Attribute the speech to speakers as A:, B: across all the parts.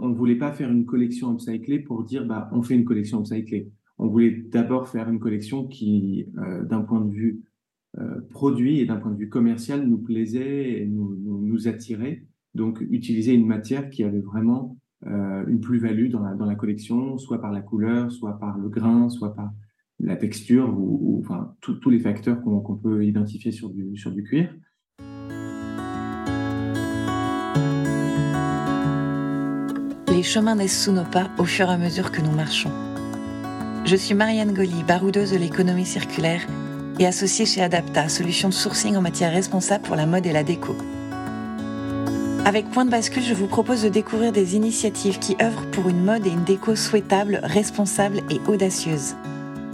A: on ne voulait pas faire une collection upcyclée pour dire bah, on fait une collection upcyclée. On voulait d'abord faire une collection qui, euh, d'un point de vue euh, produit et d'un point de vue commercial, nous plaisait et nous, attirait. Donc, utiliser une matière qui avait vraiment euh, une plus-value dans la, dans la collection, soit par la couleur, soit par le grain, soit par la texture, ou, enfin, tous les facteurs qu'on peut identifier sur du, sur du cuir.
B: Chemins naissent sous nos pas au fur et à mesure que nous marchons. Je suis Marianne Goli, baroudeuse de l'économie circulaire et associée chez Adapta, solution de sourcing en matière responsable pour la mode et la déco. Avec Point de bascule, je vous propose de découvrir des initiatives qui œuvrent pour une mode et une déco souhaitable, responsable et audacieuse.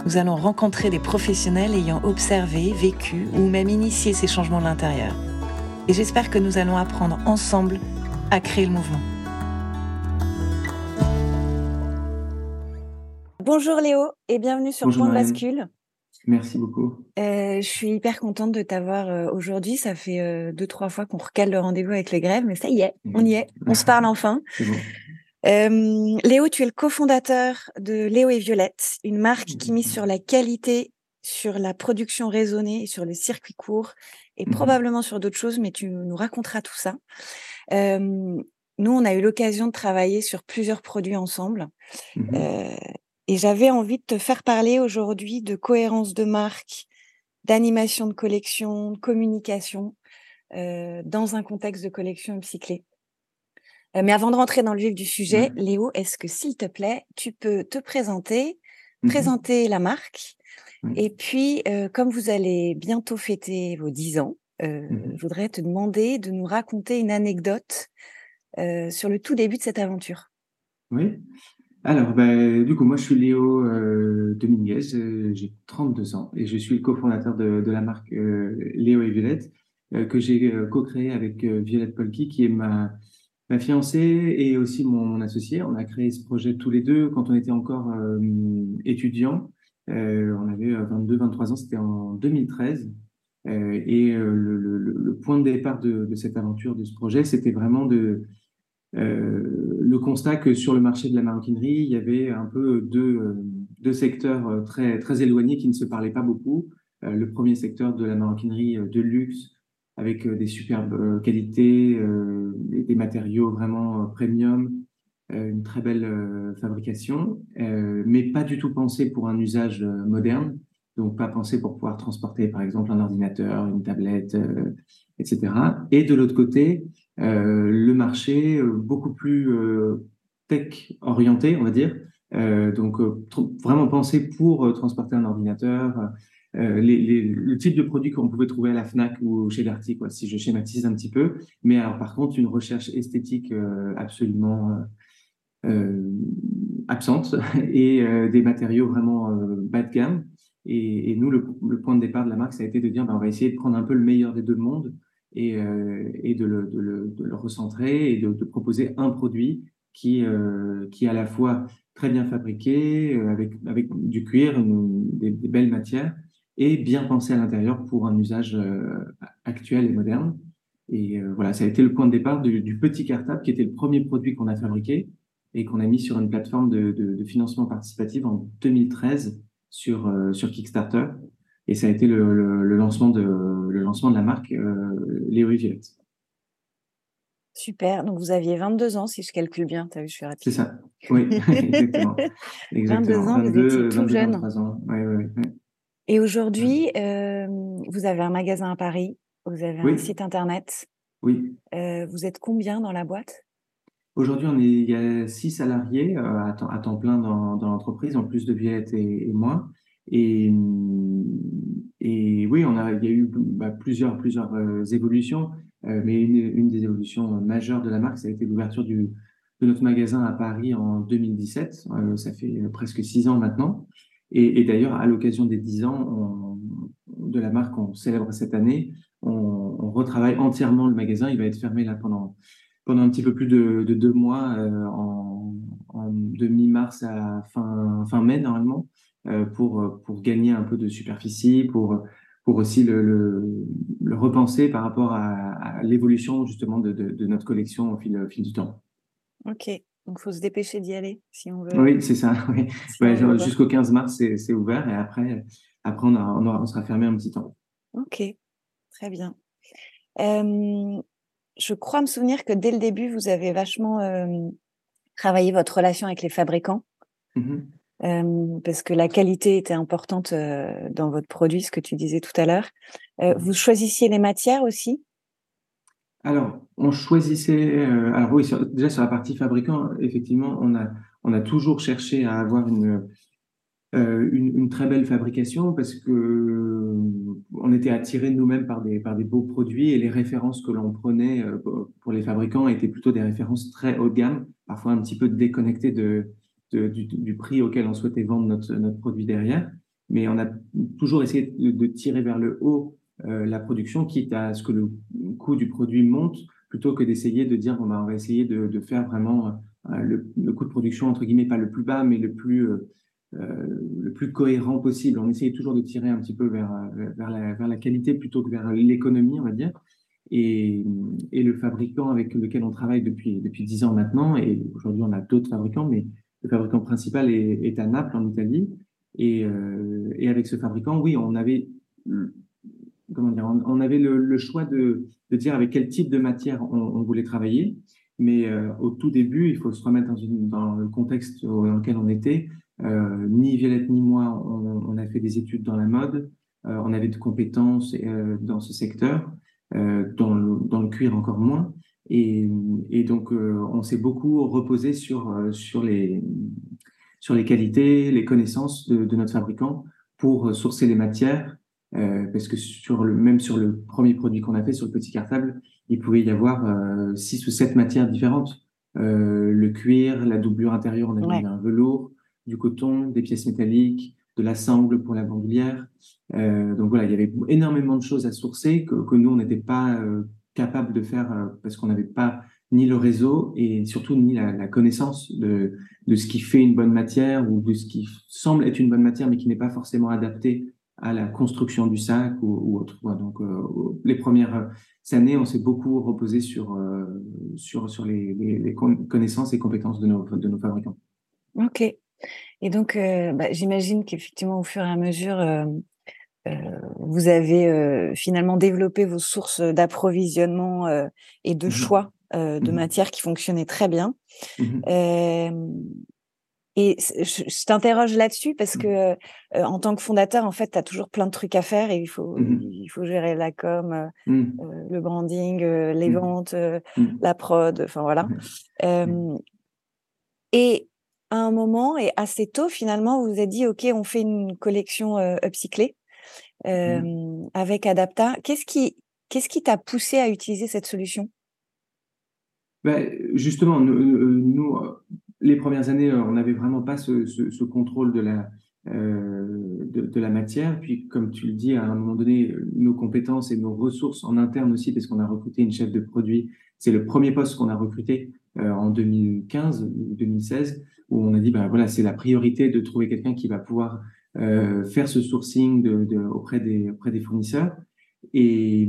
B: Nous allons rencontrer des professionnels ayant observé, vécu ou même initié ces changements de l'intérieur. Et j'espère que nous allons apprendre ensemble à créer le mouvement. Bonjour Léo et bienvenue sur Point de bascule.
A: Merci beaucoup.
B: Euh, je suis hyper contente de t'avoir euh, aujourd'hui. Ça fait euh, deux, trois fois qu'on recale le rendez-vous avec les grèves, mais ça y est, on y est. On se parle enfin. Léo, tu es le cofondateur de Léo et Violette, une marque qui mise sur la qualité, sur la production raisonnée, sur le circuit court et mhm. probablement sur d'autres choses, mais tu nous raconteras tout ça. nous, on a eu l'occasion de travailler sur plusieurs produits ensemble. Mhm. Et j'avais envie de te faire parler aujourd'hui de cohérence de marque, d'animation de collection, de communication euh, dans un contexte de collection upcyclée. Euh, mais avant de rentrer dans le vif du sujet, Léo, est-ce que s'il te plaît, tu peux te présenter, mmh présenter la marque et puis, euh, comme vous allez bientôt fêter vos 10 ans, mmh je voudrais te demander de nous raconter une anecdote sur le tout début de cette aventure.
A: Oui, alors, ben, du coup, moi, je suis Léo euh, Dominguez, euh, j'ai 32 ans et je suis le cofondateur de, la marque euh, Léo et Violette, que j'ai co-créé avec Violette Polki, qui est ma, fiancée et aussi mon, mon, associé. On a créé ce projet tous les deux quand on était encore étudiants. on avait 22-23 ans, c'était en 2013. et le, point de départ de, cette aventure, de ce projet, c'était vraiment de le constat que sur le marché de la maroquinerie, il y avait un peu deux, euh, deux secteurs euh, très, très éloignés qui ne se parlaient pas beaucoup. le premier secteur de la maroquinerie de luxe, avec des superbes qualités, des matériaux vraiment premium, une très belle fabrication, mais pas du tout pensé pour un usage moderne, donc pas pensé pour pouvoir transporter par exemple un ordinateur, une tablette, etc. Et de l'autre côté, euh, le marché euh, beaucoup plus euh, tech orienté, on va dire. donc vraiment pensé pour transporter un ordinateur. Le type de produit qu'on pouvait trouver à la Fnac ou chez Darty, quoi, si je schématise un petit peu. Mais alors, par contre, une recherche esthétique absolument absente et des matériaux vraiment bas de gamme. Et, nous, le, point de départ de la marque, ça a été de dire, ben, on va essayer de prendre un peu le meilleur des deux mondes et, euh, de, le, recentrer et de, proposer un produit qui, euh, qui est à la fois très bien fabriqué, euh, avec, avec du cuir, des, belles matières, et bien pensé à l'intérieur pour un usage actuel et moderne. Et voilà, ça a été le point de départ du, petit cartable, qui était le premier produit qu'on a fabriqué et qu'on a mis sur une plateforme de, financement participatif en 2013 sur, sur Kickstarter. Et ça a été le, le, lancement, de, le lancement de la marque euh, Léo Violette.
B: Super. Donc, vous aviez 22 ans, si je calcule bien. Tu as vu, je suis rapide.
A: C'est ça. Oui, exactement. exactement.
B: 22 ans, vous étiez tout jeune. Et aujourd'hui, euh, vous avez un magasin à Paris, vous avez un site internet.
A: Oui.
B: Euh, vous êtes combien dans la boîte?
A: Aujourd'hui, on est, il y a six salariés euh, à, temps, à, temps, plein dans, dans l'entreprise, en plus de Violette et, et moi. Et, oui, on a, il y a eu bah, plusieurs, plusieurs euh, évolutions, euh, mais une, des évolutions majeures de la marque, ça a été l'ouverture de notre magasin à Paris en 2017. Euh, ça fait presque six ans maintenant. Et, d'ailleurs, à l'occasion des dix ans de la marque, on célèbre cette année. On, retravaille entièrement le magasin. Il va être fermé là pendant pendant un petit peu plus de, de deux mois, en, en de mi-mars à fin fin mai normalement. Euh, pour, euh, pour gagner un peu de superficie, pour, pour aussi le, le, le repenser par rapport à, à l'évolution justement de, de, de, notre collection au fil, au fil du temps.
B: Ok, Donc, il faut se dépêcher d'y aller si on veut.
A: Oui, c'est ça. Oui. Jusqu'au 15 mars, c'est ouvert et après, après on, on, sera fermé un petit temps.
B: Ok, très bien. je crois me souvenir que dès le début, vous avez vachement travaillé votre relation avec les fabricants. Parce que la qualité était importante dans votre produit, ce que tu disais tout à l'heure. Mmh vous choisissiez les matières aussi?
A: Alors, on choisissait. Alors oui, déjà sur la partie fabricant, effectivement, on a on a toujours cherché à avoir une une, une, très belle fabrication parce que on était attirés nous-mêmes par des par des beaux produits et les références que l'on prenait pour les fabricants étaient plutôt des références très haut de gamme, parfois un petit peu déconnectées de, du, prix auquel on souhaitait vendre notre notre produit derrière. Mais on a toujours essayé de, tirer vers le haut euh, la production, quitte à ce que le coût du produit monte, plutôt que d'essayer de dire, bon, bah, on va essayer de, de faire vraiment euh, le, le, coût de production, entre guillemets, pas le plus bas, mais le plus, euh, le plus cohérent possible. On essayait toujours de tirer un petit peu vers, vers, la, qualité plutôt que vers l'économie, on va dire. Et, et, le fabricant avec lequel on travaille depuis depuis dix ans maintenant, et aujourd'hui on a d'autres fabricants, mais le fabricant principal est, est à Naples en Italie. Et, euh, et, avec ce fabricant, oui, on avait comment dire, on, avait le, choix de, de, dire avec quel type de matière on, voulait travailler. Mais euh, au tout début, il faut se remettre dans, une, dans le contexte dans lequel on était. Euh, ni Violette ni moi, on, a fait des études dans la mode. Euh, on avait de compétences dans ce secteur, dans le, dans, le, cuir encore moins. Et, et donc, on s'est beaucoup reposé sur, sur, les, sur les qualités, les connaissances de, de notre fabricant pour sourcer les matières euh, parce que sur le, même sur le premier produit qu'on a fait, sur le petit cartable, il pouvait y avoir euh, six ou sept matières différentes. Euh, le cuir, la doublure intérieure, on avait un velours, du coton, des pièces métalliques, de la sangle pour la bandoulière. Euh, donc voilà, il y avait énormément de choses à sourcer que, que nous, on n'était pas euh, capable de faire euh, parce qu'on n'avait pas ni le réseau et surtout ni la, connaissance de, de ce qui fait une bonne matière ou de ce qui semble être une bonne matière mais qui n'est pas forcément adapté à la construction du sac ou, autre. Donc, euh, les premières années, on s'est beaucoup reposé sur, euh, sur, sur les, connaissances et compétences de nos, de nos fabricants.
B: Ok. Et donc, bah, j'imagine qu'effectivement, au fur et à mesure, vous avez finalement développé vos sources d'approvisionnement et de mmh choix de mmh matières qui fonctionnaient très bien. Mmh et je, t'interroge là-dessus parce mmh. que euh, en tant que fondateur, en fait, tu as toujours plein de trucs à faire et il faut, il faut gérer la com, euh, euh, le branding, les ventes, la prod, enfin voilà. et à un moment et assez tôt, finalement, vous vous êtes dit, OK, on fait une collection upcyclée avec Adapta. Qu'est-ce qui qu'est-ce qui t'a poussé à utiliser cette solution?
A: Ben, justement, nous, les premières années, euh, on n'avait vraiment pas ce, ce, ce, contrôle de la, euh, de, de, la matière. Puis, comme tu le dis, à un moment donné, nos compétences et nos ressources en interne aussi, parce qu'on a recruté une chef de produit. C'est le premier poste qu'on a recruté euh, en 2015 2016, où on a dit, ben voilà, c'est la priorité de trouver quelqu'un qui va pouvoir euh, faire ce sourcing de, de, auprès, des, auprès des fournisseurs. Et,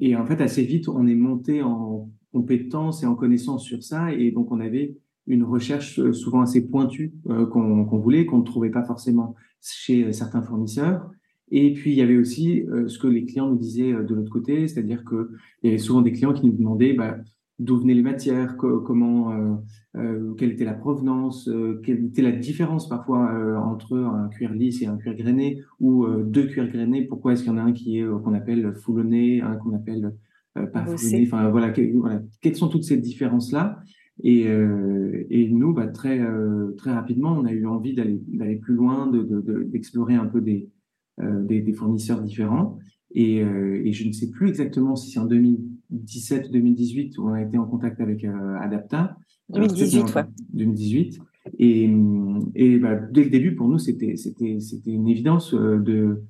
A: et en fait, assez vite, on est monté en compétences et en connaissances sur ça. Et donc, on avait une recherche euh, souvent assez pointue euh, qu'on voulait, qu'on ne trouvait pas forcément chez euh, certains fournisseurs. Et puis, il y avait aussi ce que les clients nous disaient de l'autre côté, c'est-à-dire qu'il y avait souvent des clients qui nous demandaient bah, d'où venaient les matières, comment, euh, euh, quelle était la provenance, euh, quelle était la différence parfois entre un cuir lisse et un cuir grainé, ou deux cuirs grainés, pourquoi est-ce qu'il y en a un qui est qu'on appelle foulonné, un qu'on appelle pas foulonné, enfin voilà, que, quelles sont toutes ces différences-là? Et, nous, bah, très, très rapidement, on a eu envie d'aller plus loin, d'explorer un peu des, fournisseurs différents. Et, et je ne sais plus exactement si c'est en 2000, 2017-2018 où on a été en contact avec euh, Adapta.
B: Euh, 2018, ouais.
A: 2018. Et, et bah, dès le début, pour nous, c'était une évidence euh, de,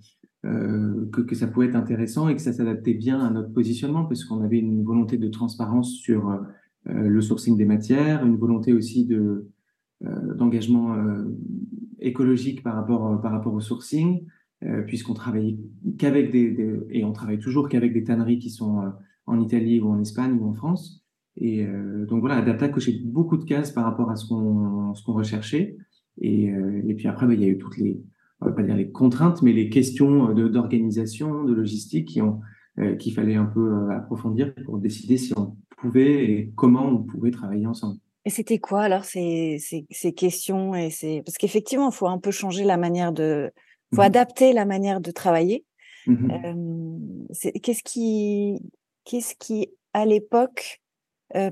A: que, que, ça pouvait être intéressant et que ça s'adaptait bien à notre positionnement parce qu'on avait une volonté de transparence sur le sourcing des matières, une volonté aussi de d'engagement écologique par rapport par rapport au sourcing puisqu'on travaillait qu'avec des, des, et on travaille toujours qu'avec des tanneries qui sont en Italie ou en Espagne ou en France. Et donc voilà, Adapta cochait beaucoup de cases par rapport à ce qu'on qu'on recherchait. Et, et puis après, bah, il y a eu toutes les, on va pas dire les contraintes, mais les questions d'organisation, de, logistique qui ont qu'il fallait un peu approfondir pour décider si on pouvait et comment on pouvait travailler ensemble.
B: Et c'était quoi alors ces, ces, ces questions et ces... Parce qu'effectivement, il faut un peu changer la manière de... Il faut mmh adapter la manière de travailler. Mmh qu'est-ce qui, qu'est-ce qui, à l'époque,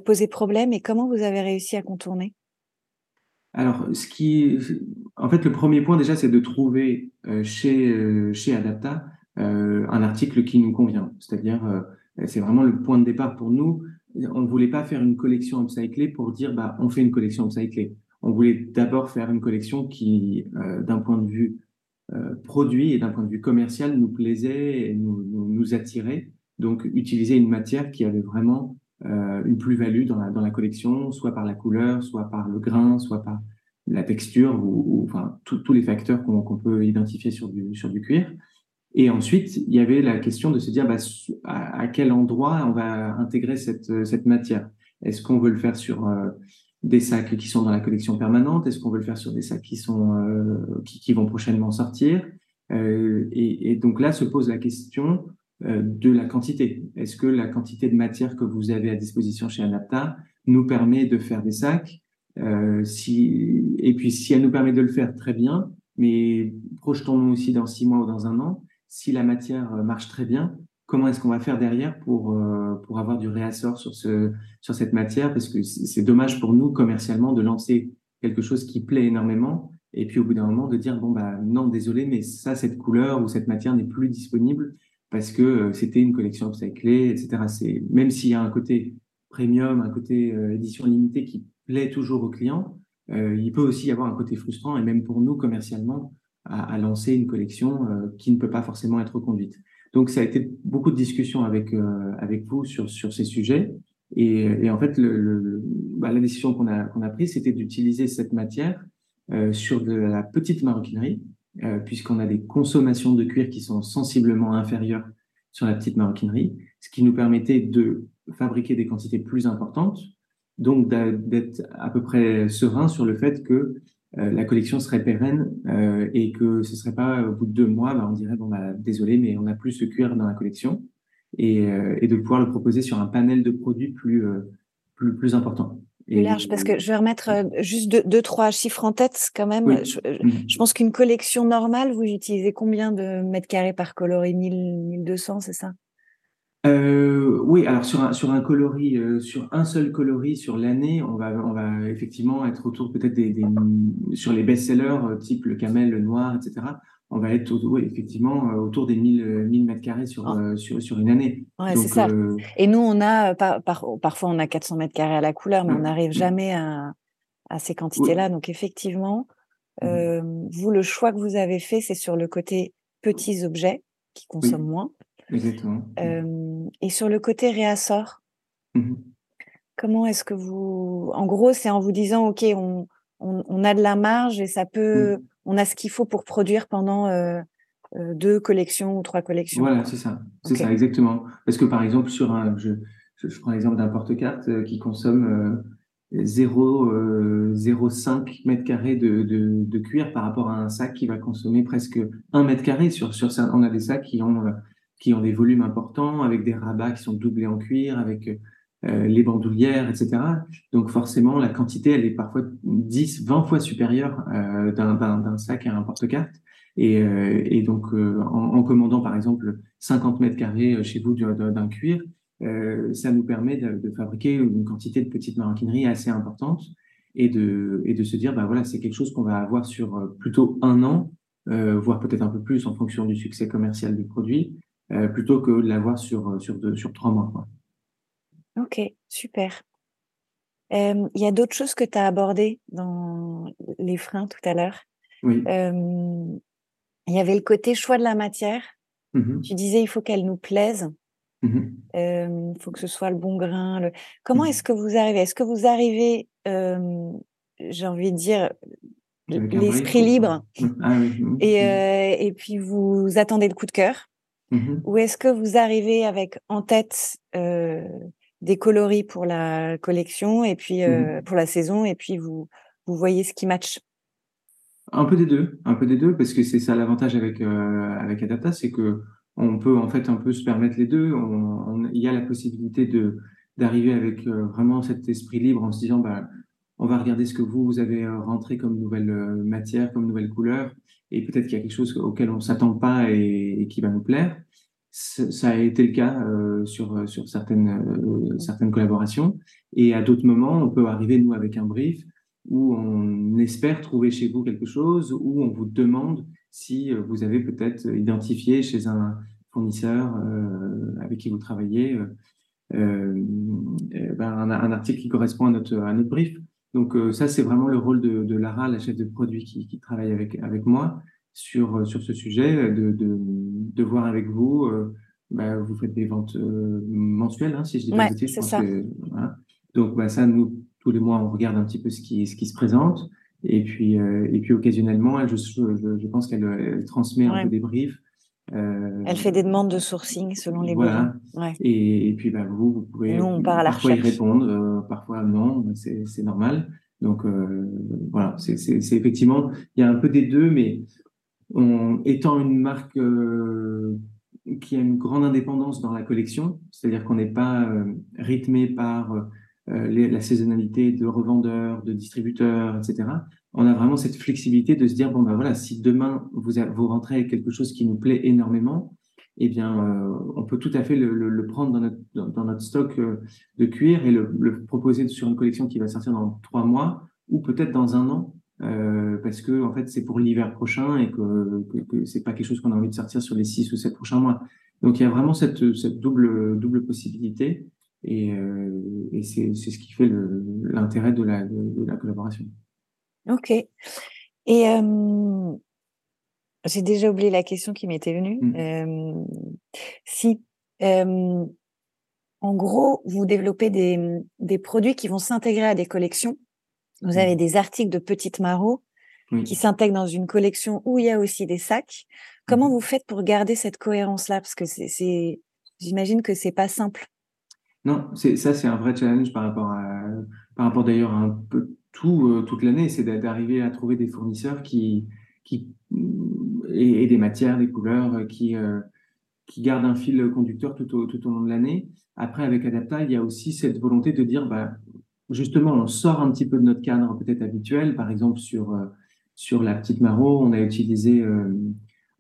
B: posait problème et comment vous avez réussi à contourner?
A: Alors, ce qui, en fait, le premier point déjà, c'est de trouver chez chez Adapta un article qui nous convient. C'est-à-dire, c'est vraiment le point de départ pour nous on ne voulait pas faire une collection upcyclée pour dire bah on fait une collection upcyclée. On voulait d'abord faire une collection qui, euh, d'un point de vue euh, produit et d'un point de vue commercial, nous plaisait et nous, attirait. Donc utiliser une matière qui avait vraiment euh, une plus-value dans la, dans la collection, soit par la couleur, soit par le grain, soit par la texture, ou, enfin tous les facteurs qu'on peut identifier sur du, sur du cuir. Et ensuite, il y avait la question de se dire bah, à, quel endroit on va intégrer cette, cette matière? Est-ce qu'on veut le faire sur euh, des sacs qui sont dans la collection permanente? Est-ce qu'on veut le faire sur des sacs qui, sont, euh, qui, vont prochainement sortir? Et, donc là se pose la question de la quantité. Est-ce que la quantité de matière que vous avez à disposition chez Anapta nous permet de faire des sacs si, Et puis si elle nous permet de le faire, très bien, mais projetons-nous aussi dans six mois ou dans un an si la matière euh, marche très bien, comment est-ce qu'on va faire derrière pour, euh, pour avoir du réassort sur, ce, sur cette matière? Parce que c'est dommage pour nous, commercialement, de lancer quelque chose qui plaît énormément et puis au bout d'un moment de dire, bon, bah non, désolé, mais ça, cette couleur ou cette matière n'est plus disponible parce que euh, c'était une collection upcyclée, etc. C'est Même s'il y a un côté premium, un côté édition limitée qui plaît toujours aux clients, il peut aussi y avoir un côté frustrant et même pour nous, commercialement, à, lancer une collection euh, qui ne peut pas forcément être conduite. Donc, ça a été beaucoup de discussions avec euh, avec vous sur sur ces sujets. Et, et en fait, le, le, bah, la décision qu'on a qu'on a prise, c'était d'utiliser cette matière euh, sur de la petite maroquinerie, euh, puisqu'on a des consommations de cuir qui sont sensiblement inférieures sur la petite maroquinerie, ce qui nous permettait de fabriquer des quantités plus importantes, donc d'être à peu près serein sur le fait que euh, la collection serait pérenne euh, et que ce serait pas au bout de deux mois, bah, on dirait bon bah désolé, mais on n'a plus ce cuir dans la collection et, et, de pouvoir le proposer sur un panel de produits plus plus plus important.
B: Plus large, parce que je vais remettre juste deux, deux trois chiffres en tête quand même. Je, mhm. je, pense qu'une collection normale, vous utilisez combien de mètres carrés par coloris? 1000, 1200, c'est ça?
A: Euh, oui, alors sur un, sur un coloris, euh, sur un seul coloris sur l'année, on va, on va effectivement être autour peut-être des, des, sur les best-sellers euh, type le camel, le noir, etc. On va être oui, effectivement autour des 1000, 1000 mètres carrés sur, ah. sur, sur une année.
B: Ouais, c'est ça. Et nous, on a par, par, parfois on a 400 mètres carrés à la couleur, mais on n'arrive jamais à, à ces quantités-là. Donc effectivement, mmh. vous, le choix que vous avez fait, c'est sur le côté petits objets qui consomment moins.
A: Exactement.
B: Euh, et sur le côté réassort, mmh comment est-ce que vous. En gros, c'est en vous disant OK, on, on, a de la marge et ça peut. On a ce qu'il faut pour produire pendant euh, euh, deux collections ou trois collections.
A: Voilà, c'est ça. C'est ça, exactement. Parce que par exemple, sur un. Je, je, prends l'exemple d'un porte-carte qui consomme. 0,05 mètres carrés de, de, de, cuir par rapport à un sac qui va consommer presque 1 mètre carré. Sur, sur, on a des sacs qui ont qui ont des volumes importants, avec des rabats qui sont doublés en cuir, avec euh, les bandoulières, etc. Donc forcément, la quantité, elle est parfois 10, 20 fois supérieure euh, d'un sac à un porte-carte. Et, euh, et, donc, euh, en, en, commandant par exemple 50 mètres carrés chez vous d'un cuir, euh, ça nous permet de, de, fabriquer une quantité de petites maroquineries assez importante et de, et de se dire, bah voilà, c'est quelque chose qu'on va avoir sur plutôt un an, voire peut-être un peu plus en fonction du succès commercial du produit, euh, plutôt que de l'avoir sur, euh, sur, sur trois mois. Quoi.
B: Ok, super. Il y a d'autres choses que tu as abordées dans les freins tout à l'heure.
A: Oui.
B: Il y avait le côté choix de la matière. Mmh tu disais il faut qu'elle nous plaise. Il mmh faut que ce soit le bon grain. Le... Comment mmh est-ce que vous arrivez? Est-ce que vous arrivez, j'ai envie de dire, l'esprit libre
A: ah, oui.
B: et, et puis vous attendez le coup de cœur? Ou est-ce que vous arrivez avec en tête euh, des coloris pour la collection et puis
A: Mhm.
B: pour la saison, et puis vous, vous voyez ce qui match.
A: Un peu des deux, un peu des deux, parce que c'est ça l'avantage avec, avec Adapta, c'est que on peut en fait un peu se permettre les deux. Il y a la possibilité de d'arriver avec vraiment cet esprit libre en se disant, bah, on va regarder ce que vous, vous avez rentré comme nouvelle matière, comme nouvelle couleur, et peut-être qu'il y a quelque chose auquel on s'attend pas et, et, qui va nous plaire. Ça a été le cas euh, sur, sur certaines, euh, certaines collaborations. Et à d'autres moments, on peut arriver, nous, avec un brief où on espère trouver chez vous quelque chose, où on vous demande si vous avez peut-être identifié chez un fournisseur euh, avec qui vous travaillez euh, ben un, article qui correspond à notre, à notre brief. Donc ça, c'est vraiment le rôle de, de, Lara, la chef de produit qui, qui travaille avec, avec moi sur, sur ce sujet, de, de, de voir avec vous. Euh, bah, vous faites des ventes euh, mensuelles, hein, si je dis
B: pas
A: ouais,
B: je pense ça.
A: que. Voilà. Donc bah, ça, nous, tous les mois, on regarde un petit peu ce qui, ce qui se présente. Et puis, euh, et puis occasionnellement, elle, je, je, je pense qu'elle transmet
B: ouais.
A: un peu des briefs.
B: Euh, elle fait des demandes de sourcing selon les
A: voilà.
B: besoins. Ouais.
A: Et, et, puis bah, vous, vous pouvez
B: nous, on part à la
A: parfois y répondre, euh, parfois non, c'est normal. Donc euh, voilà, c'est effectivement, il y a un peu des deux, mais on, étant une marque euh, qui a une grande indépendance dans la collection, c'est-à-dire qu'on n'est pas euh, rythmé par euh, la saisonnalité de revendeurs, de distributeurs, etc. On a vraiment cette flexibilité de se dire bon ben voilà, si demain vous, vous rentrez avec quelque chose qui nous plaît énormément, eh bien on peut tout à fait le, prendre dans notre, dans, notre stock de cuir et le, le, proposer sur une collection qui va sortir dans trois mois ou peut-être dans un an euh, parce que en fait c'est pour l'hiver prochain et que, que, que c'est pas quelque chose qu'on a envie de sortir sur les six ou sept prochains mois. Donc il y a vraiment cette, cette double double possibilité et, euh, et c'est ce qui fait l'intérêt de la, de, de, la collaboration.
B: Ok. Et euh, j'ai déjà oublié la question qui m'était venue.
A: Mmh.
B: Euh, si en gros vous développez des, des produits qui vont s'intégrer à des collections, vous avez des articles de Petite Marot
A: oui.
B: qui s'intègrent dans une collection où il y a aussi des sacs. Comment
A: Mmh.
B: vous faites pour garder cette cohérence-là? Parce que c'est, j'imagine que c'est pas simple.
A: Non, ça, c'est un vrai challenge par rapport à, par rapport d'ailleurs à un peu tout euh, toute l'année, c'est d'arriver à trouver des fournisseurs qui, qui et, et, des matières, des couleurs qui euh, qui gardent un fil conducteur tout au tout au long de l'année. Après, avec Adapta, il y a aussi cette volonté de dire, bah justement, on sort un petit peu de notre cadre peut-être habituel. Par exemple, sur euh, sur la petite Maro, on a utilisé euh,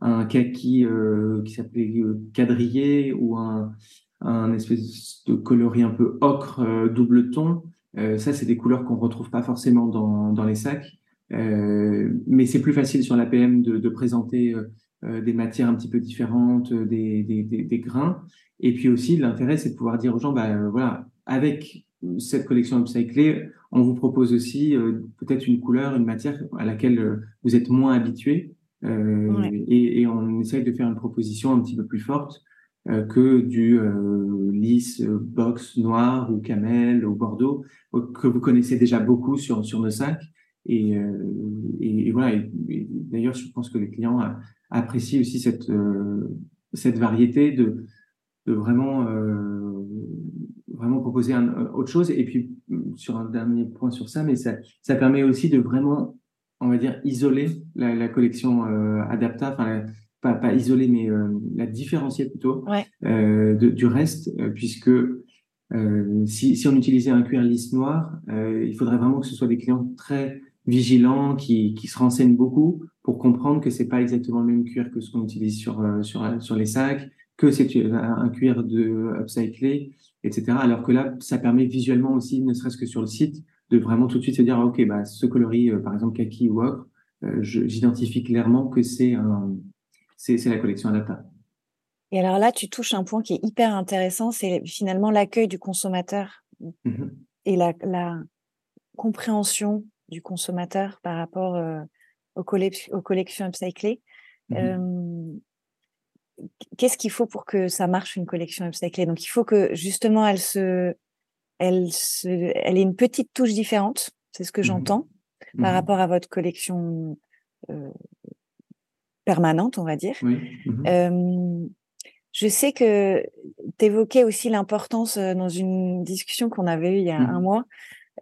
A: un kaki euh, qui s'appelait quadrillé ou un espèce de coloris un peu ocre double ton. Ça, c'est des couleurs qu'on retrouve pas forcément dans, dans les sacs. Mais c'est plus facile sur l'APM de, de présenter des matières un petit peu différentes, des, des grains. Et puis aussi, l'intérêt, c'est de pouvoir dire aux gens, bah, voilà, avec cette collection upcyclée, on vous propose aussi peut-être une couleur, une matière à laquelle vous êtes moins habitué.
B: Ouais.
A: Et, et, on essaye de faire une proposition un petit peu plus forte euh, que du euh, lisse euh, box noir ou camel ou bordeaux que vous connaissez déjà beaucoup sur sur nos sacs et, et, et voilà d'ailleurs je pense que les clients apprécient aussi cette cette variété de de vraiment vraiment proposer un, autre chose et puis sur un dernier point sur ça mais ça ça permet aussi de vraiment on va dire isoler la, la collection Adapta enfin pas, pas isoler, mais euh, la différencier plutôt
B: ouais.
A: euh, de, du reste, euh, puisque si, si on utilisait un cuir lisse noir, il faudrait vraiment que ce soit des clients très vigilants, qui, qui se renseignent beaucoup pour comprendre que c'est pas exactement le même cuir que ce qu'on utilise sur, sur, sur les sacs, que c'est un cuir de upcyclé, etc. Alors que là, ça permet visuellement aussi, ne serait-ce que sur le site, de vraiment tout de suite se dire, ok, bah, ce coloris, par exemple kaki ou ocre, j'identifie clairement que c'est la collection Adapta.
B: Et alors là, tu touches un point qui est hyper intéressant, c'est finalement l'accueil du consommateur
A: Mm -hmm.
B: et la, la, compréhension du consommateur par rapport euh, aux, collec aux, collections upcyclées.
A: Mm -hmm.
B: euh, Qu'est-ce qu'il faut pour que ça marche une collection upcyclée? Donc, il faut que justement elle se, elle se, elle ait une petite touche différente. C'est ce que
A: Mhm.
B: j'entends par rapport à votre collection euh, permanente, on va dire.
A: Oui. Mhm.
B: Euh, Je sais que tu évoquais aussi l'importance dans une discussion qu'on avait eue il y a mmh. un mois,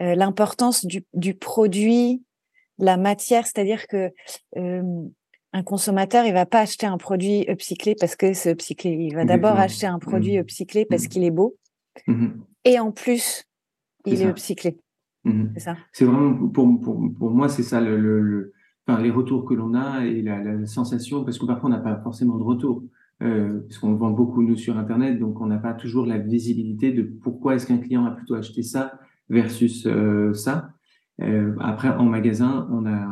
B: l'importance du, du, produit, la matière, c'est-à-dire que un consommateur, il va pas acheter un produit upcyclé parce que c'est upcyclé. Il va d'abord acheter un produit mmh. upcyclé parce mmh. qu'il est beau. Mmh Et en plus, il est, upcyclé.
A: C'est ça. C'est vraiment, pour, pour, pour moi, c'est ça, le, le, enfin, les retours que l'on a et la, la, sensation, parce que parfois, on n'a pas forcément de retour. Euh, parce qu'on vend beaucoup, nous, sur Internet, donc on n'a pas toujours la visibilité de pourquoi est-ce qu'un client a plutôt acheté ça versus euh, ça. Euh, après, en magasin, on a,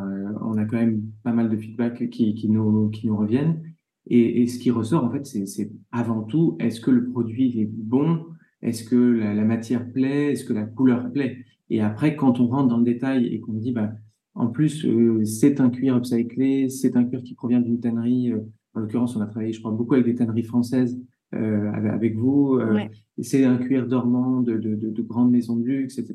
A: on a quand même pas mal de feedback qui, qui, nous, qui nous reviennent. Et, et ce qui ressort, en fait, c'est avant tout, est-ce que le produit est bon? Est-ce que la, la, matière plaît? Est-ce que la couleur plaît? Et après, quand on rentre dans le détail et qu'on dit, bah, en plus, euh, c'est un cuir upcyclé, c'est un cuir qui provient d'une tannerie. Euh, en l'occurrence, on a travaillé, je crois, beaucoup avec des tanneries françaises euh, avec vous. C'est un cuir dormant de, de, de, de, grandes maisons de luxe, etc.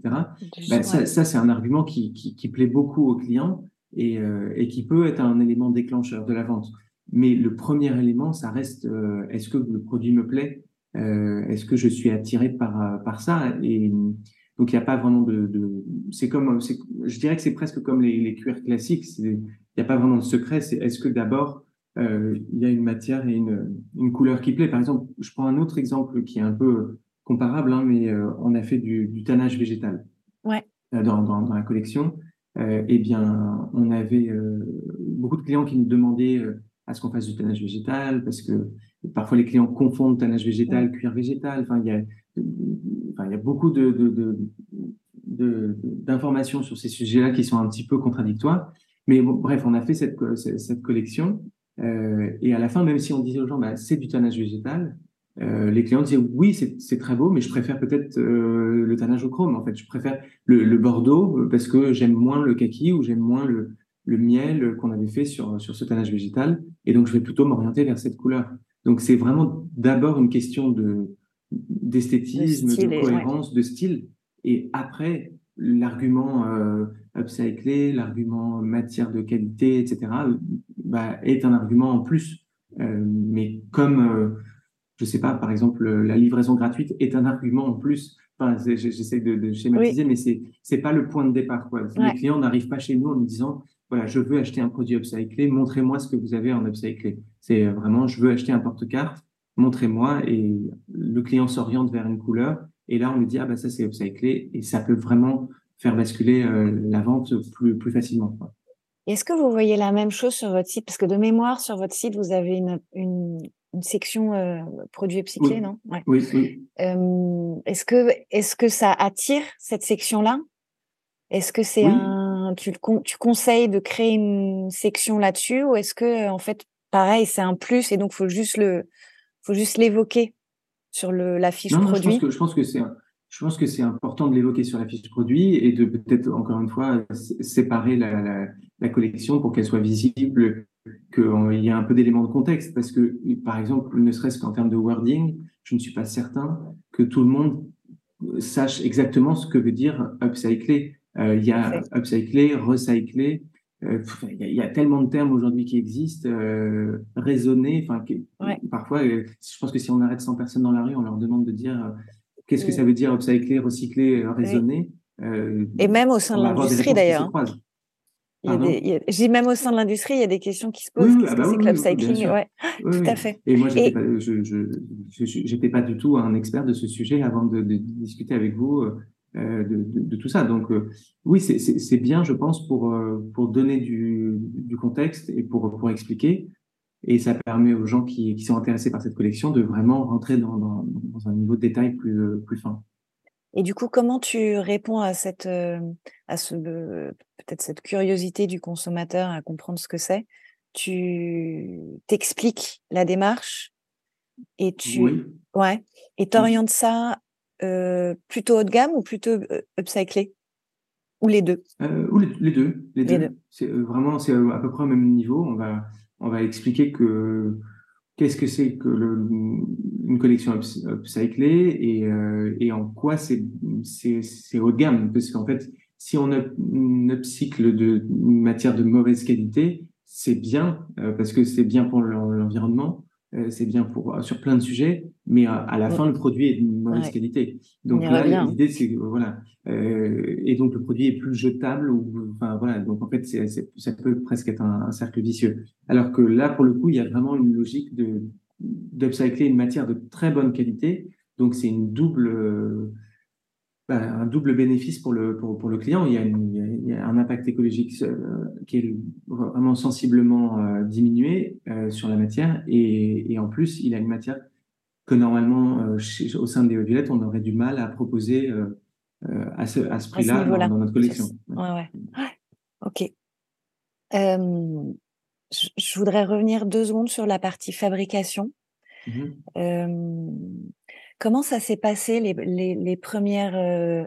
A: Ben, ça, ça c'est un argument qui, qui, qui, plaît beaucoup aux clients et, euh, et, qui peut être un élément déclencheur de la vente. Mais le premier élément, ça reste euh, est-ce que le produit me plaît euh, Est-ce que je suis attiré par, par ça Et donc, il n'y a pas vraiment de. de c'est comme, je dirais que c'est presque comme les, les cuirs classiques. Il n'y a pas vraiment de secret. C'est est-ce que d'abord il y a une matière et une, une, couleur qui plaît. Par exemple, je prends un autre exemple qui est un peu comparable, hein, mais on a fait du, du tannage végétal
B: ouais.
A: Dans, dans, dans, la collection. Euh, eh bien, on avait beaucoup de clients qui nous demandaient à ce qu'on fasse du tannage végétal parce que parfois les clients confondent tannage végétal, cuir végétal. Enfin, il y a, enfin, il y a beaucoup de, de, de d'informations sur ces sujets-là qui sont un petit peu contradictoires. Mais bon, bref, on a fait cette, cette collection euh, et à la fin, même si on disait aux gens, bah, c'est du tannage végétal, euh, les clients disaient oui, c'est très beau, mais je préfère peut-être euh, le tannage au chrome. En fait, je préfère le, le bordeaux euh, parce que j'aime moins le kaki ou j'aime moins le, le miel qu'on avait fait sur sur ce tannage végétal. Et donc, je vais plutôt m'orienter vers cette couleur. Donc, c'est vraiment d'abord une question de d'esthétisme, de, cohérence, de style. Et après, l'argument euh, upcyclé, l'argument matière de qualité, etc., bah, est un argument en plus. Mais comme, je sais pas, par exemple, la livraison gratuite est un argument en plus. Enfin, j'essaie de, de, schématiser, mais c'est c'est pas le point de départ. Quoi. Les clients n'arrivent pas chez nous en nous disant, voilà, je veux acheter un produit upcyclé, montrez-moi ce que vous avez en upcyclé. C'est vraiment, je veux acheter un porte-carte, montrez-moi, et le client s'oriente vers une couleur et là, on lui dit, ah bah ça c'est upcyclé et ça peut vraiment faire basculer euh, la vente plus, plus facilement.
B: Est-ce que vous voyez la même chose sur votre site? Parce que de mémoire, sur votre site, vous avez une, une, une section euh, produits
A: oui.
B: non?
A: Ouais. Oui. oui.
B: Euh, est-ce que, est que ça attire cette section-là? Est-ce que c'est oui. un, tu, tu conseilles de créer une section là-dessus ou est-ce que en fait, pareil, c'est un plus et donc faut juste le, faut juste l'évoquer sur le, la fiche
A: non,
B: produit.
A: Non, je pense que, je pense que c'est, je pense que c'est important de l'évoquer sur la fiche produit et de peut-être encore une fois séparer la, la, la collection pour qu'elle soit visible, qu'il y ait un peu d'éléments de contexte. Parce que, par exemple, ne serait-ce qu'en termes de wording, je ne suis pas certain que tout le monde sache exactement ce que veut dire upcycler. Euh, il y a upcycler, recycler. Euh, il y, y, a tellement de termes aujourd'hui qui existent, euh, raisonner. Enfin,
B: ouais.
A: parfois, euh, je pense que si on arrête 100 personnes dans la rue, on leur demande de dire qu'est-ce que ça veut dire upcycler, recycler, raisonner.
B: Oui. Et même au sein de l'industrie d'ailleurs. J'ai même au sein de l'industrie, il y a des questions qui se posent.
A: Oui,
B: Qu'est-ce
A: ah bah
B: que c'est
A: oui,
B: que l'upcycling?
A: oui,
B: ouais,
A: oui,
B: tout à fait.
A: Et moi, j'étais pas, je, je, je, pas du tout un expert de ce sujet avant de, discuter avec vous euh, de, de, de, tout ça. Donc, euh, oui, c'est bien, je pense, pour, euh, pour donner du, du contexte et pour, pour expliquer. Et ça permet aux gens qui, qui sont intéressés par cette collection de vraiment rentrer dans, dans, dans un niveau de détail plus, plus fin.
B: Et du coup, comment tu réponds à cette, à ce, peut-être cette curiosité du consommateur à comprendre ce que c'est? Tu t'expliques la démarche et tu,
A: oui.
B: ouais, et t'orientes ça euh, plutôt haut de gamme ou plutôt euh, upcyclé? Ou les deux?
A: Euh, Ou les, les, deux. Les, les deux. deux. C'est vraiment c'est à peu près au même niveau. On va on va expliquer que qu'est-ce que c'est que une collection upcyclée et, euh, et en quoi c'est c'est haut de gamme. Parce qu'en fait si on up, upcycle de une matière de mauvaise qualité c'est bien euh, parce que c'est bien pour l'environnement c'est bien pour sur plein de sujets, mais à, la fin, le produit est de mauvaise qualité. Donc là, l'idée, c'est voilà, et donc le produit est plus jetable ou enfin voilà. Donc en fait, c'est, ça peut presque être un, un, cercle vicieux. Alors que là, pour le coup, il y a vraiment une logique de d'upcycler une matière de très bonne qualité. Donc c'est une double un double bénéfice pour le, pour, pour le client. Il y, a il y, a un impact écologique euh, qui est vraiment sensiblement euh, diminué euh, sur la matière et, et, en plus, il a une matière que normalement, chez, au sein de Léo Violette, on aurait du mal à proposer à ce, à ce prix-là dans, notre collection.
B: Ouais, ouais. Ok. Je, je, voudrais revenir deux secondes sur la partie fabrication. Mmh Comment ça s'est passé les, les, les premières, euh,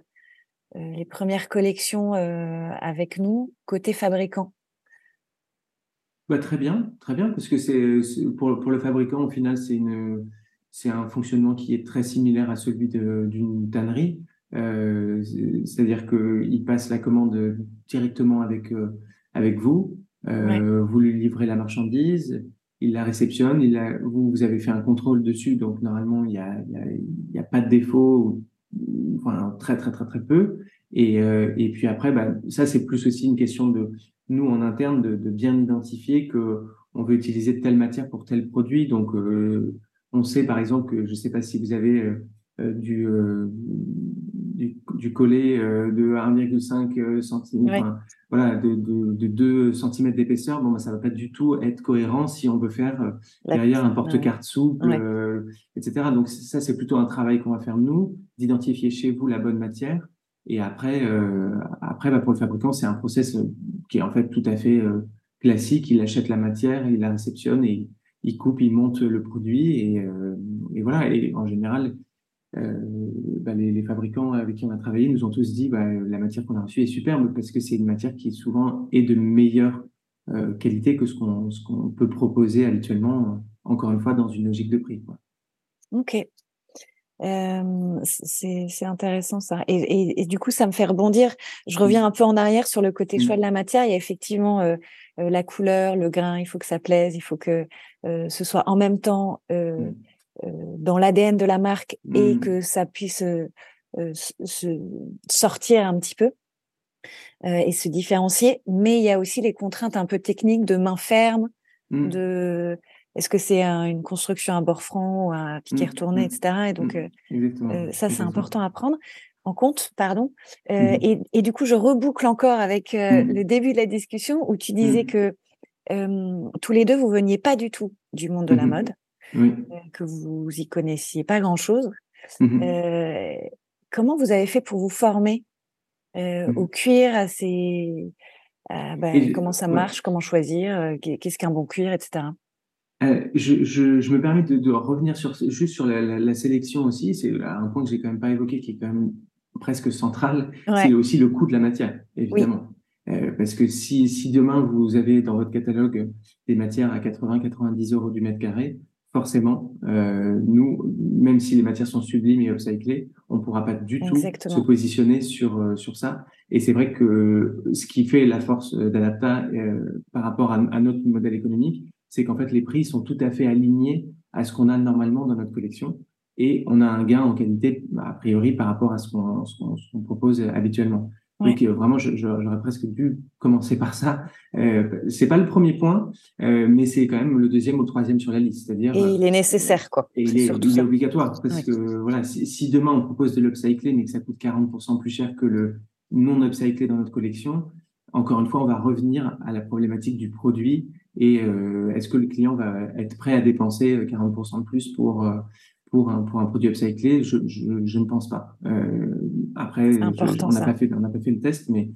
B: euh, les premières collections euh, avec nous côté fabricant?
A: Bah, Très bien, très bien, parce que c'est pour, pour le fabricant, au final, c'est une c'est un fonctionnement qui est très similaire à celui d'une tannerie. Euh, C'est-à-dire qu'il passe la commande directement avec, avec vous. Vous lui livrez la marchandise il la réceptionne, il vous, vous avez fait un contrôle dessus, donc normalement, il n'y a, y a, pas de défaut, enfin, très, très, très, très peu. Et, euh, et puis après, bah, ça, c'est plus aussi une question de nous, en interne, de, de bien identifier que on veut utiliser telle matière pour tel produit. Donc, euh, on sait, par exemple, que je ne sais pas si vous avez euh, du, du, du collet de 1,5 cm, voilà, de, de, de 2 cm d'épaisseur, bon, bah, ça va pas du tout être cohérent si on veut faire euh, derrière un porte-carte souple, euh, etc. Donc ça, c'est plutôt un travail qu'on va faire nous, d'identifier chez vous la bonne matière. Et après, euh, après bah, pour le fabricant, c'est un process qui est en fait tout à fait classique. Il achète la matière, il la réceptionne et il coupe, il monte le produit et, et voilà. Et en général, euh, bah, les, les, fabricants avec qui on a travaillé nous ont tous dit bah, la matière qu'on a reçue est superbe parce que c'est une matière qui souvent est de meilleure euh, qualité que ce qu'on peut proposer habituellement, encore une fois, dans une logique de prix. Quoi.
B: Ok. Euh, c'est intéressant ça. Et, et, et, du coup, ça me fait rebondir. Je reviens un peu en arrière sur le côté choix de la matière. Il y a effectivement euh, euh, la couleur, le grain. Il faut que ça plaise. Il faut que euh, ce soit en même temps euh, euh, dans l'ADN de la marque et mmh. que ça puisse euh, euh, se sortir un petit peu et se différencier. Mais il y a aussi les contraintes un peu techniques de main ferme, mmh. de est-ce que c'est une construction à bord franc ou à piquet mmh. retourné, etc. Et donc ça, c'est important à prendre en compte, pardon. Euh, et, et, du coup, je reboucle encore avec euh, le début de la discussion où tu disais que euh, tous les deux, vous veniez pas du tout du monde de la mode oui. Euh, que vous y connaissiez pas grand-chose. Mmh euh, comment vous avez fait pour vous former euh, mmh au cuir, à ces, bah, comment ça marche, comment choisir, qu'est-ce qu'un bon cuir, etc.
A: Euh, je, je, je, me permets de, de, revenir sur, juste sur la, la, la sélection aussi. C'est un point que j'ai quand même pas évoqué, qui est quand même presque central. Ouais. C'est aussi le coût de la matière, évidemment. Oui. Euh, parce que si, si demain vous avez dans votre catalogue des matières à 80-90 euros du mètre carré, forcément, euh, nous, même si les matières sont sublimes et upcyclées, on ne pourra pas du Exactement. tout se positionner sur euh, sur ça. Et c'est vrai que ce qui fait la force d'Adapta euh, par rapport à, à, notre modèle économique, c'est qu'en fait les prix sont tout à fait alignés à ce qu'on a normalement dans notre collection et on a un gain en qualité a priori par rapport à ce qu'on qu propose habituellement. Donc euh, vraiment, j'aurais presque dû commencer par ça. Euh, c'est pas le premier point, euh, mais c'est quand même le deuxième ou le troisième sur la liste. C'est-à-dire.
B: Et il est nécessaire, quoi.
A: Et il est, il est obligatoire parce que voilà, si, si, demain on propose de l'upcycler mais que ça coûte 40% plus cher que le non upcyclé dans notre collection, encore une fois, on va revenir à la problématique du produit et euh, est-ce que le client va être prêt à dépenser 40% de plus pour pour un, pour un produit upcyclé, je, je, je ne pense pas. Euh, après, je, on n'a pas fait, on pas fait le test, mais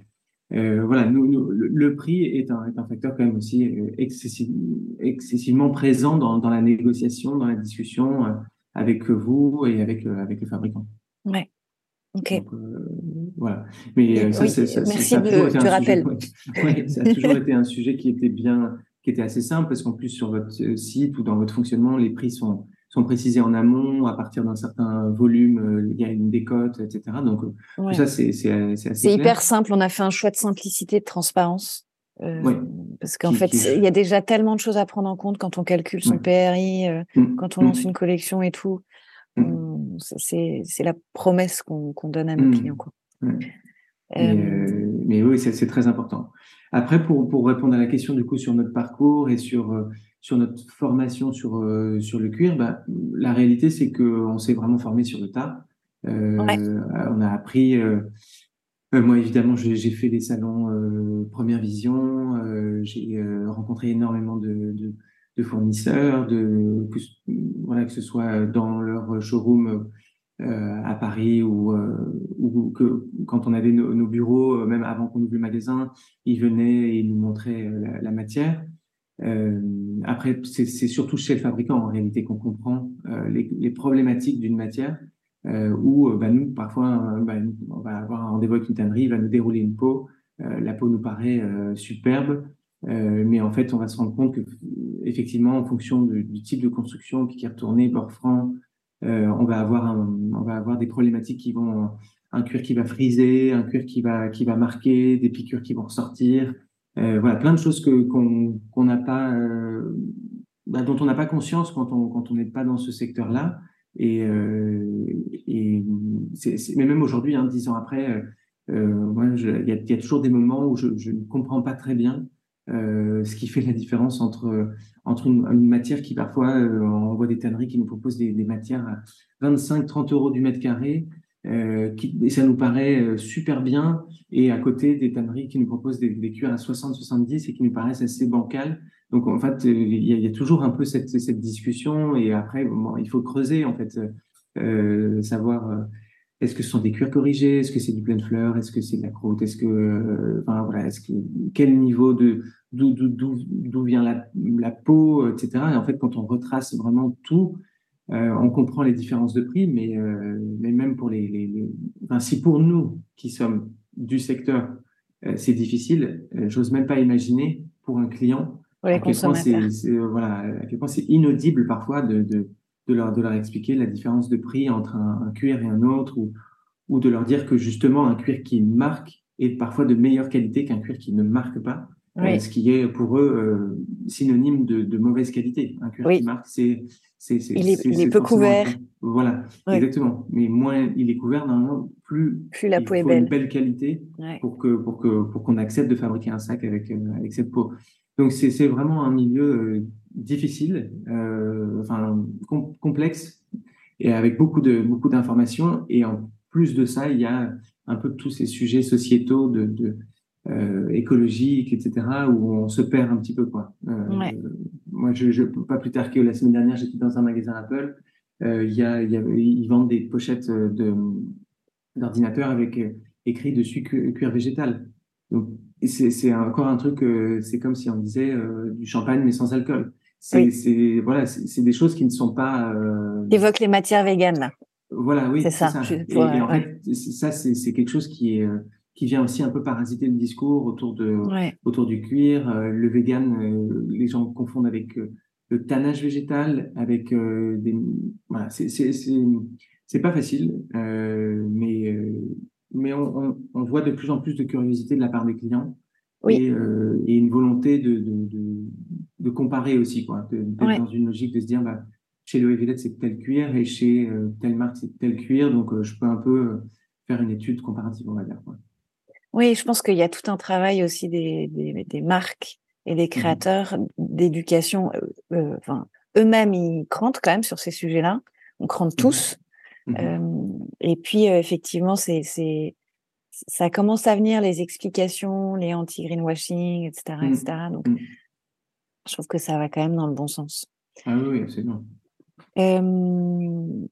A: euh, voilà, nous, nous, le, prix est un, est un facteur quand même aussi euh, excessif, excessivement présent dans, dans la négociation, dans la discussion euh, avec vous et avec avec le fabricant.
B: Ouais. Ok.
A: Donc, voilà. Mais ça,
B: oui,
A: ça,
B: ça, merci ça, de, rappel.
A: ouais, ça a toujours été un sujet qui était bien, qui était assez simple parce qu'en plus sur votre site ou dans votre fonctionnement, les prix sont sont précisés en amont, à partir d'un certain volume, euh, il y a une décote, etc. Donc, euh, ouais. tout ça, c'est assez
B: C'est hyper simple. On a fait un choix de simplicité, de transparence. Parce qu'en fait, il y a déjà tellement de choses à prendre en compte quand on calcule son PRI, mmh. quand on lance mmh. une collection et tout. Mmh. C'est la promesse qu'on donne à nos clients. Quoi.
A: mais oui, c'est très important. Après, pour, pour, répondre à la question du coup sur notre parcours et sur, euh, sur notre formation sur, euh, sur le cuir, bah, la réalité c'est qu'on s'est vraiment formé sur le tas. Euh, On a appris. Euh, moi, évidemment, j'ai fait des salons Première Vision. j'ai rencontré énormément de, de, de fournisseurs, de que, voilà, que ce soit dans leur showroom à Paris ou, ou que quand on avait nos, bureaux, même avant qu'on ouvre le magasin, ils venaient et ils nous montraient la, la matière. Euh, après, c'est surtout chez le fabricant en réalité qu'on comprend les, les, problématiques d'une matière. Euh, où bah, nous, parfois, bah, on va avoir un rendez-vous avec une tannerie, il va nous dérouler une peau, la peau nous paraît superbe, mais en fait, on va se rendre compte que effectivement, en fonction du, du type de construction, piqué retourné, bord franc, euh, on va avoir un, on va avoir des problématiques qui vont un cuir qui va friser, un cuir qui va qui va marquer, des piqûres qui vont ressortir. Euh, voilà, plein de choses que qu'on n'a pas, euh, bah, dont on n'a pas conscience quand on quand on n'est pas dans ce secteur-là. Et, euh, et mais même aujourd'hui, hein, dix ans après, il y a, y a, toujours des moments où je, je ne comprends pas très bien ce qui fait la différence entre, entre une, matière qui parfois, on voit des tanneries qui nous proposent des, des matières à 25-30 euros du mètre carré, euh, qui, et ça nous paraît euh, super bien, et à côté des tanneries qui nous proposent des, cuirs à 60-70 et qui nous paraissent assez bancales. Donc en fait, il y, a, il y a toujours un peu cette, cette discussion, et après, il faut creuser en fait, euh, savoir est-ce que ce sont des cuirs corrigés? Est-ce que c'est du plein fleur Est-ce que c'est de la croûte? Est-ce que, euh, enfin voilà, quel niveau de d'où d'où vient la, la, peau, etc. Et en fait, quand on retrace vraiment tout, euh, on comprend les différences de prix, mais euh, mais même pour les, les, les, enfin si pour nous qui sommes du secteur, euh, c'est difficile, j'ose même pas imaginer pour un client
B: à quel point
A: c'est voilà à quel point c'est inaudible parfois de, de de leur, de leur expliquer la différence de prix entre un, cuir et un autre, ou, ou de leur dire que justement un cuir qui marque est parfois de meilleure qualité qu'un cuir qui ne marque pas, euh, ce qui est pour eux euh, synonyme de, de, mauvaise qualité. Un cuir qui marque, c'est c'est
B: il est, il est peu couvert.
A: Voilà, exactement. Mais moins il est couvert, normalement, plus,
B: plus la peau
A: est
B: belle.
A: une belle qualité pour que pour que pour qu'on accepte de fabriquer un sac avec euh, avec cette peau. Donc c'est vraiment un milieu difficile, euh, enfin complexe et avec beaucoup de beaucoup d'informations. Et en plus de ça, il y a un peu tous ces sujets sociétaux de, de euh, écologiques, etc., où on se perd un petit peu quoi. Euh, moi, je, je, pas plus tard que la semaine dernière, j'étais dans un magasin Apple. Euh, il y a, y a, ils vendent des pochettes de d'ordinateurs avec euh, écrit dessus cuir végétal. Donc c'est encore un truc, c'est comme si on disait du champagne mais sans alcool. C'est voilà, c'est des choses qui ne sont pas. Euh...
B: Évoque les matières véganes là.
A: Voilà, oui,
B: c'est ça.
A: ça. Et, en fait, ça c'est quelque chose qui est euh, qui vient aussi un peu parasiter le discours autour de autour du cuir. Euh, le vegan, euh, les gens confondent avec le tannage végétal, avec des voilà, c'est pas facile, mais mais on, on, on, voit de plus en plus de curiosité de la part des clients oui. et, et une volonté de, de, de de comparer aussi, quoi, d'être ouais. dans une logique de se dire, bah, chez le Villette, c'est tel cuir et chez euh, telle marque, c'est tel cuir. Donc, euh, je peux un peu euh, faire une étude comparative, on va dire. Quoi.
B: Oui, je pense qu'il y a tout un travail aussi des, des, des marques et des mmh créateurs mmh. d'éducation. Euh, enfin, eux-mêmes, ils crantent quand même sur ces sujets-là. On crante mmh tous. Mmh et puis, effectivement, c'est ça commence à venir les explications, les anti-greenwashing, etc., etc. Donc, je trouve que ça va quand même dans le bon sens.
A: Ah oui, c'est bon.
B: Euh,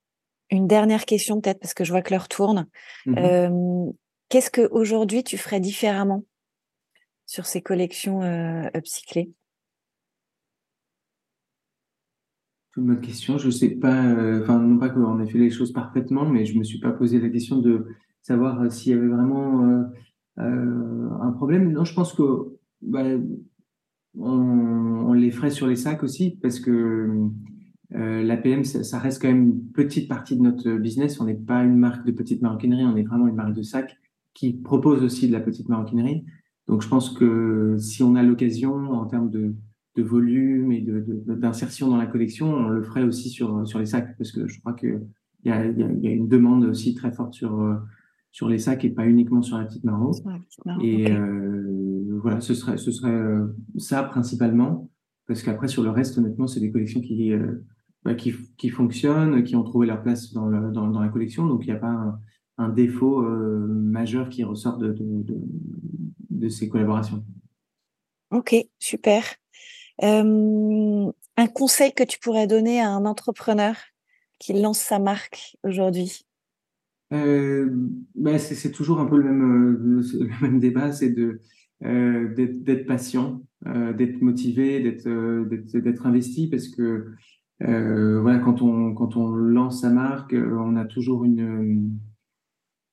B: une dernière question peut-être parce que je vois que l'heure tourne. Euh, Qu'est-ce que aujourd'hui tu ferais différemment sur ces collections euh, upcyclées
A: Toute bonne question. Je ne sais pas, enfin non pas qu'on ait fait les choses parfaitement, mais je me suis pas posé la question de savoir s'il y avait vraiment un problème. Non, je pense que bah, les ferait sur les sacs aussi parce que euh, l'APM, ça, ça, reste quand même une petite partie de notre business. On n'est pas une marque de petite maroquinerie, on est vraiment une marque de sacs qui propose aussi de la petite maroquinerie. Donc je pense que si on a l'occasion en termes de, de volume et d'insertion de, dans la collection, on le ferait aussi sur, sur les sacs, parce que je crois qu'il y a, y, y a une demande aussi très forte sur, sur les sacs et pas uniquement sur la petite marron. et euh, voilà, ce serait, ce serait ça principalement, parce qu'après sur le reste, honnêtement, c'est des collections qui, bah, qui, qui, fonctionnent, qui ont trouvé leur place dans, le, dans, dans la collection, donc il n'y a pas un, défaut euh, majeur qui ressort de, de, de, ces collaborations.
B: Ok, super. Euh, un conseil que tu pourrais donner à un entrepreneur qui lance sa marque aujourd'hui?
A: Euh, bah c'est toujours un peu le même, le même débat, c'est de d'être patient, d'être motivé, d'être investi, parce que voilà, quand on quand on lance sa marque, on a toujours une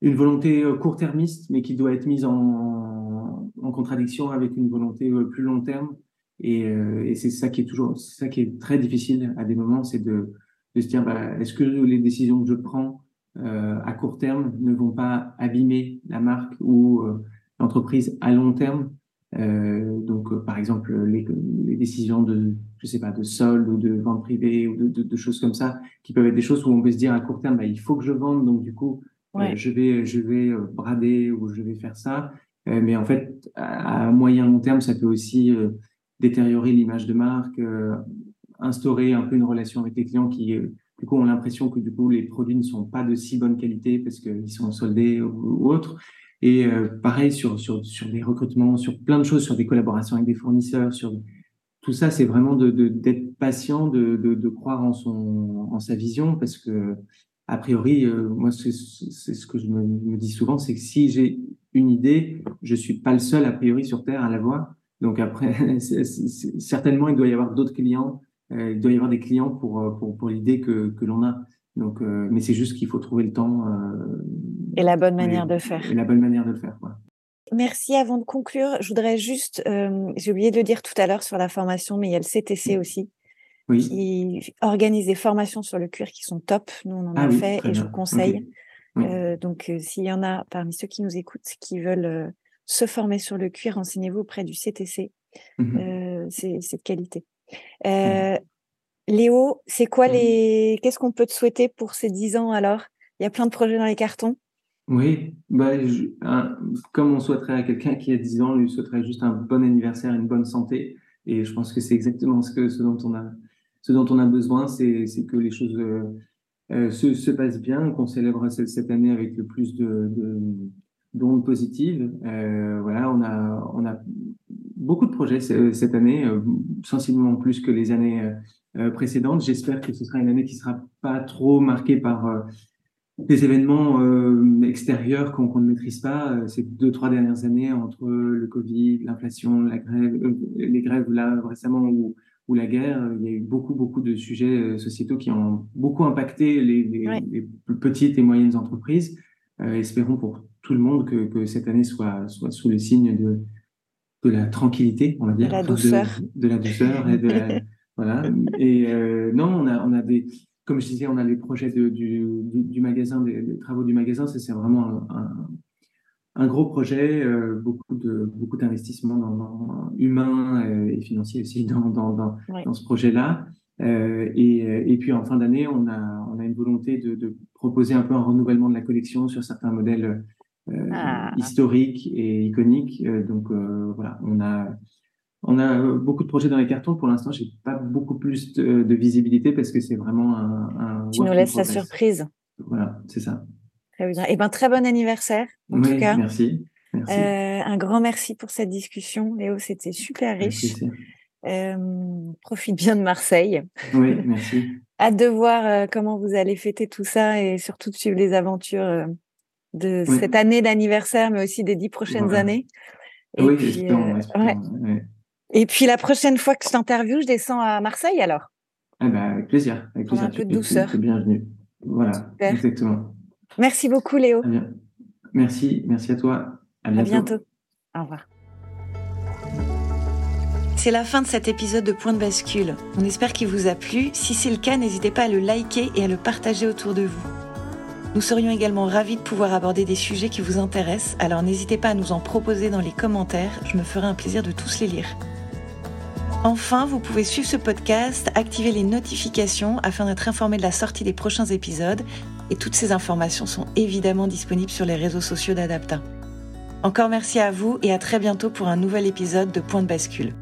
A: une volonté euh, court-termiste, mais qui doit être mise en, contradiction avec une volonté euh, plus long terme. Et, euh, et c'est ça qui est toujours, ça qui est très difficile à des moments, c'est de, se dire, bah, est-ce que les décisions que je prends à court terme ne vont pas abîmer la marque ou l'entreprise à long terme? Donc, par exemple, les, décisions de, je sais pas, de solde ou de vente privée ou de, choses comme ça, qui peuvent être des choses où on peut se dire à court terme, bah, il faut que je vende, donc du coup, euh, je vais, je vais euh, brader ou je vais faire ça. Euh, mais en fait, à, moyen long terme, ça peut aussi détériorer l'image de marque, instaurer un peu une relation avec les clients qui, du coup, ont l'impression que du coup, les produits ne sont pas de si bonne qualité parce qu'ils sont soldés ou, autres. Et pareil sur, sur, sur des recrutements, sur plein de choses, sur des collaborations avec des fournisseurs, sur tout ça, c'est vraiment d'être de, d'être patient, de, de, de, croire en, son, en sa vision parce que a priori, euh, moi, c'est ce que je me, dis souvent, c'est que si j'ai une idée, je suis pas le seul a priori sur Terre à l'avoir. Donc après, certainement, il doit y avoir d'autres clients. Euh, il doit y avoir des clients pour euh, pour, pour l'idée que, que l'on a. Donc, mais c'est juste qu'il faut trouver le temps.
B: et la bonne manière de faire.
A: Et la bonne manière de le faire. Quoi.
B: Merci. Avant de conclure, je voudrais juste, j'ai oublié de le dire tout à l'heure sur la formation, mais il y a le CTC aussi oui. qui organise des formations sur le cuir qui sont top. Nous, on en ah a fait et je vous conseille. Euh, donc, euh, s'il y en a parmi ceux qui nous écoutent qui veulent euh, se former sur le cuir, renseignez-vous auprès du CTC. Mmh c'est de qualité. Léo, c'est quoi les. Qu'est-ce qu'on peut te souhaiter pour ces 10 ans alors? Il y a plein de projets dans les cartons
A: oui, bah, comme on souhaiterait à quelqu'un qui a 10 ans, lui souhaiterait juste un bon anniversaire, une bonne santé. Et je pense que c'est exactement ce, que, ce dont on a ce dont on a besoin, c'est que les choses euh, euh, se, se, passent bien, qu'on célèbre cette, année avec le plus de, de d'ondes positives. Euh, voilà, on a, beaucoup de projets cette année, sensiblement plus que les années précédentes. J'espère que ce sera une année qui sera pas trop marquée par des événements extérieurs qu'on ne maîtrise pas. Ces deux, trois dernières années, entre le Covid, l'inflation, la grève, les grèves là récemment, où ou la guerre, euh, il y a eu beaucoup, beaucoup de sujets euh, sociétaux qui ont beaucoup impacté les, les, les petites et moyennes entreprises. Euh, espérons pour tout le monde que, que, cette année soit, soit sous le signe de, de la tranquillité, on va dire.
B: De la douceur.
A: De, la douceur et de la, voilà. Et euh, non, on a, on a des, comme je disais, on a les projets de, du, du, du, magasin, des, travaux du magasin. Ça, c'est vraiment un, un gros projet, euh, beaucoup de beaucoup d'investissements humains euh, et financiers aussi dans dans, dans, dans ce projet-là. Euh, et, et puis en fin d'année, on a on a une volonté de, de, proposer un peu un renouvellement de la collection sur certains modèles ah. historiques et iconiques. donc voilà, on a on a beaucoup de projets dans les cartons. Pour l'instant, j'ai pas beaucoup plus de, de visibilité parce que c'est vraiment un, un.
B: Tu nous laisses la surprise.
A: Voilà, c'est ça.
B: Très bien. Eh ben, très bon anniversaire, en
A: tout
B: cas.
A: Merci. merci.
B: Euh, un grand merci pour cette discussion, Léo. C'était super riche. Euh, profite bien de Marseille.
A: Oui, merci.
B: Hâte de voir euh, comment vous allez fêter tout ça et surtout de suivre les aventures de cette année d'anniversaire, mais aussi des dix prochaines années.
A: Et oui, puis, ouais. Ouais.
B: Et puis la prochaine fois que je t'interviewe, je descends à Marseille alors.
A: Ah bah, avec plaisir. Avec plaisir.
B: Un peu de douceur.
A: bienvenue. Voilà, Super. exactement.
B: Merci beaucoup, Léo.
A: Merci, merci à toi.
B: À bientôt. À bientôt. Au revoir. C'est la fin de cet épisode de Point de bascule. On espère qu'il vous a plu. Si c'est le cas, n'hésitez pas à le liker et à le partager autour de vous. Nous serions également ravis de pouvoir aborder des sujets qui vous intéressent, alors n'hésitez pas à nous en proposer dans les commentaires, je me ferai un plaisir de tous les lire. Enfin, vous pouvez suivre ce podcast, activer les notifications afin d'être informé de la sortie des prochains épisodes, et toutes ces informations sont évidemment disponibles sur les réseaux sociaux d'Adapta. Encore merci à vous et à très bientôt pour un nouvel épisode de Point de bascule.